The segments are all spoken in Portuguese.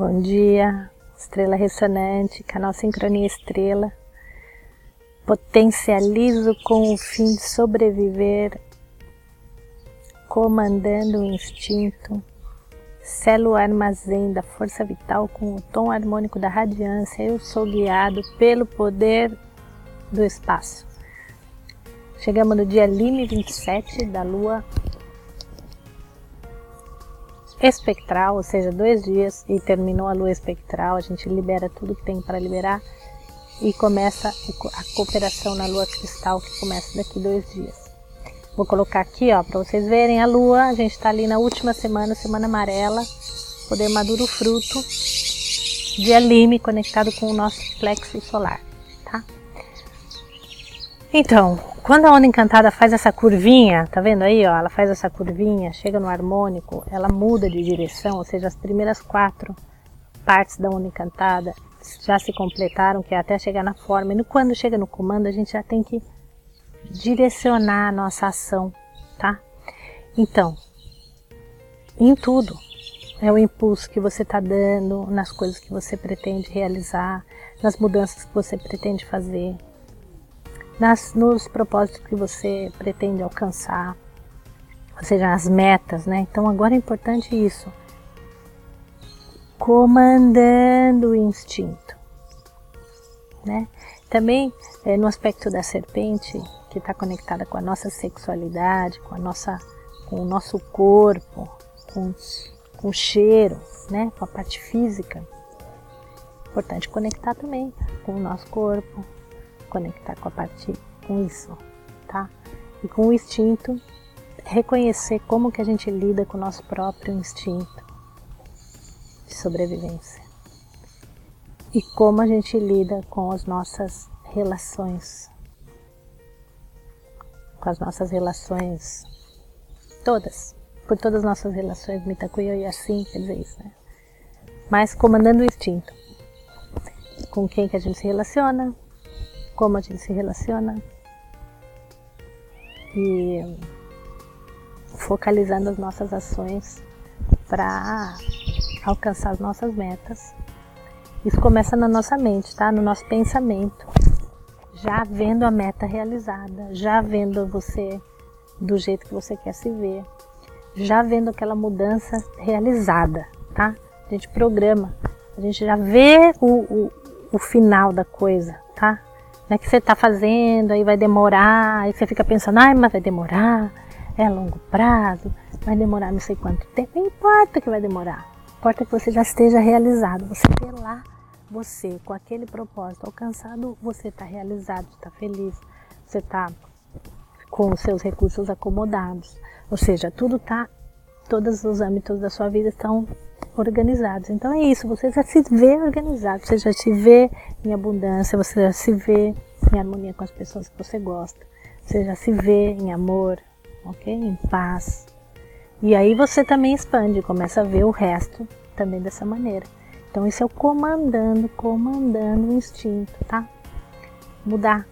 Bom dia, estrela ressonante, canal Sincronia Estrela. Potencializo com o fim de sobreviver, comandando o instinto, selo o armazém da força vital com o tom harmônico da radiância. Eu sou guiado pelo poder do espaço. Chegamos no dia Lime 27 da lua espectral, ou seja, dois dias e terminou a lua espectral, a gente libera tudo que tem para liberar e começa a cooperação na lua cristal que começa daqui dois dias. Vou colocar aqui, ó, para vocês verem a lua, a gente está ali na última semana, semana amarela, poder maduro fruto, dia lime conectado com o nosso plexo solar, tá? Então, quando a onda encantada faz essa curvinha, tá vendo aí, ó? Ela faz essa curvinha, chega no harmônico, ela muda de direção, ou seja, as primeiras quatro partes da onda encantada já se completaram, que é até chegar na forma. E quando chega no comando, a gente já tem que direcionar a nossa ação, tá? Então, em tudo, é o impulso que você está dando nas coisas que você pretende realizar, nas mudanças que você pretende fazer, nas, nos propósitos que você pretende alcançar, ou seja, as metas, né? Então agora é importante isso. Comandando o instinto, né? Também é, no aspecto da serpente, que está conectada com a nossa sexualidade, com a nossa, com o nosso corpo, com, com o cheiro, né? Com a parte física. Importante conectar também com o nosso corpo, conectar com a parte com isso, tá? E com o instinto, reconhecer como que a gente lida com o nosso próprio instinto de sobrevivência. E como a gente lida com as nossas relações. Com as nossas relações todas, por todas as nossas relações, Mitakuyo e assim, quer dizer isso, né? Mas comandando o instinto. Com quem que a gente se relaciona, como a gente se relaciona e focalizando as nossas ações para alcançar as nossas metas. Isso começa na nossa mente, tá? No nosso pensamento. Já vendo a meta realizada, já vendo você do jeito que você quer se ver, já vendo aquela mudança realizada, tá? A gente programa, a gente já vê o, o, o final da coisa, tá? Né, que você está fazendo, aí vai demorar, aí você fica pensando, ai, mas vai demorar, é longo prazo, vai demorar não sei quanto tempo, não importa que vai demorar, importa que você já esteja realizado, você vê lá você com aquele propósito alcançado, você está realizado, está feliz, você está com os seus recursos acomodados, ou seja, tudo está, todos os âmbitos da sua vida estão organizados. Então é isso, você já se vê organizado, você já se vê em abundância, você já se vê em harmonia com as pessoas que você gosta, você já se vê em amor, ok? Em paz. E aí você também expande, começa a ver o resto também dessa maneira. Então isso é o comandando, comandando o instinto, tá? Mudar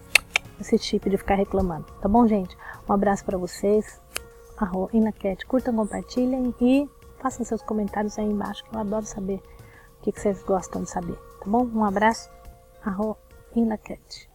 esse tipo de ficar reclamando, tá bom, gente? Um abraço para vocês. Arro, Inaquete, curtam, compartilhem e Façam seus comentários aí embaixo, que eu adoro saber o que, vocês gostam de saber, tá bom? Um abraço, arro, Inacat.